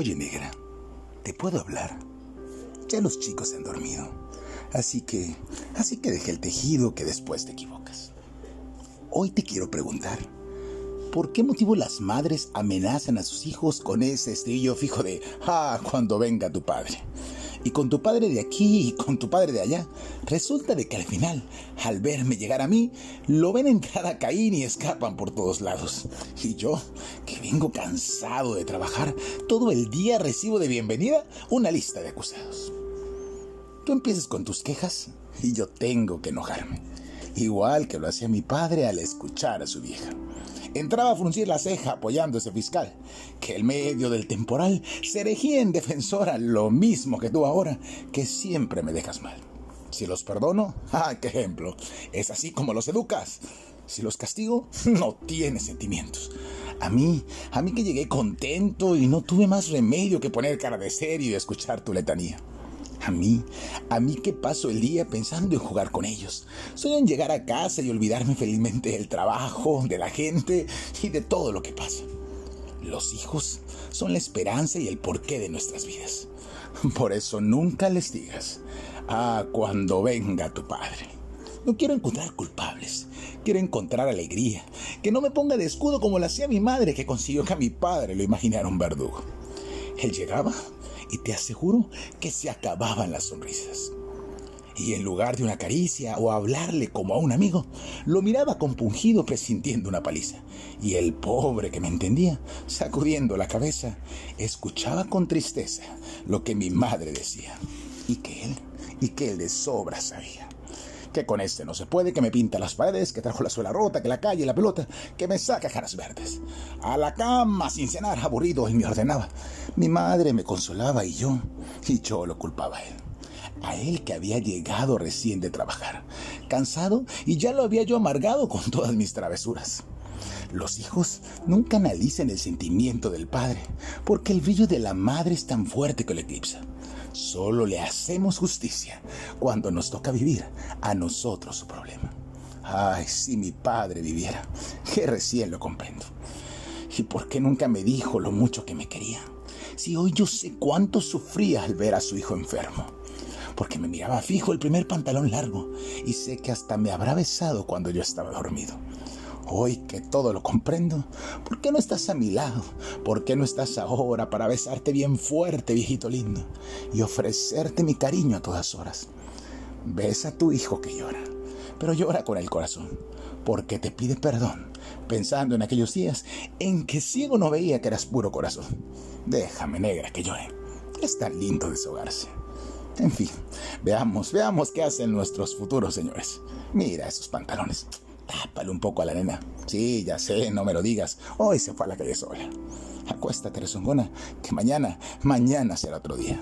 Oye, negra, ¿te puedo hablar? Ya los chicos se han dormido. Así que, así que deje el tejido que después te equivocas. Hoy te quiero preguntar, ¿por qué motivo las madres amenazan a sus hijos con ese estribillo fijo de, ah, cuando venga tu padre? Y con tu padre de aquí y con tu padre de allá, resulta de que al final, al verme llegar a mí, lo ven en cada caín y escapan por todos lados. Y yo, vengo cansado de trabajar, todo el día recibo de bienvenida una lista de acusados. Tú empiezas con tus quejas y yo tengo que enojarme, igual que lo hacía mi padre al escuchar a su vieja. Entraba a fruncir la ceja apoyando ese fiscal, que en medio del temporal se erigía en defensora lo mismo que tú ahora, que siempre me dejas mal. Si los perdono, ¡ah, qué ejemplo! Es así como los educas. Si los castigo, no tienes sentimientos. A mí, a mí que llegué contento y no tuve más remedio que poner cara de serio y escuchar tu letanía. A mí, a mí que paso el día pensando en jugar con ellos. Soy en llegar a casa y olvidarme felizmente del trabajo, de la gente y de todo lo que pasa. Los hijos son la esperanza y el porqué de nuestras vidas. Por eso nunca les digas, ah, cuando venga tu padre. No quiero encontrar culpables, quiero encontrar alegría, que no me ponga de escudo como lo hacía mi madre que consiguió que a mi padre lo imaginara un verdugo. Él llegaba y te aseguro que se acababan las sonrisas. Y en lugar de una caricia o hablarle como a un amigo, lo miraba compungido presintiendo una paliza. Y el pobre que me entendía, sacudiendo la cabeza, escuchaba con tristeza lo que mi madre decía. Y que él, y que él de sobra sabía que con este no se puede, que me pinta las paredes, que trajo la suela rota, que la calle, la pelota, que me saca caras verdes. A la cama sin cenar, aburrido, y me ordenaba. Mi madre me consolaba y yo, y yo lo culpaba a él. A él que había llegado recién de trabajar, cansado, y ya lo había yo amargado con todas mis travesuras. Los hijos nunca analicen el sentimiento del padre, porque el brillo de la madre es tan fuerte que lo eclipsa. Solo le hacemos justicia cuando nos toca vivir a nosotros su problema. Ay, si mi padre viviera, que recién lo comprendo. ¿Y por qué nunca me dijo lo mucho que me quería? Si hoy yo sé cuánto sufría al ver a su hijo enfermo. Porque me miraba fijo el primer pantalón largo y sé que hasta me habrá besado cuando yo estaba dormido. Hoy que todo lo comprendo, ¿por qué no estás a mi lado? ¿Por qué no estás ahora para besarte bien fuerte, viejito lindo, y ofrecerte mi cariño a todas horas? Besa a tu hijo que llora, pero llora con el corazón, porque te pide perdón, pensando en aquellos días en que ciego no veía que eras puro corazón. Déjame, negra, que llore. Es tan lindo deshogarse. En fin, veamos, veamos qué hacen nuestros futuros señores. Mira esos pantalones. Tápale un poco a la nena. Sí, ya sé, no me lo digas. Hoy se fue a la calle sola. Acuéstate, rezongona, que mañana, mañana será otro día.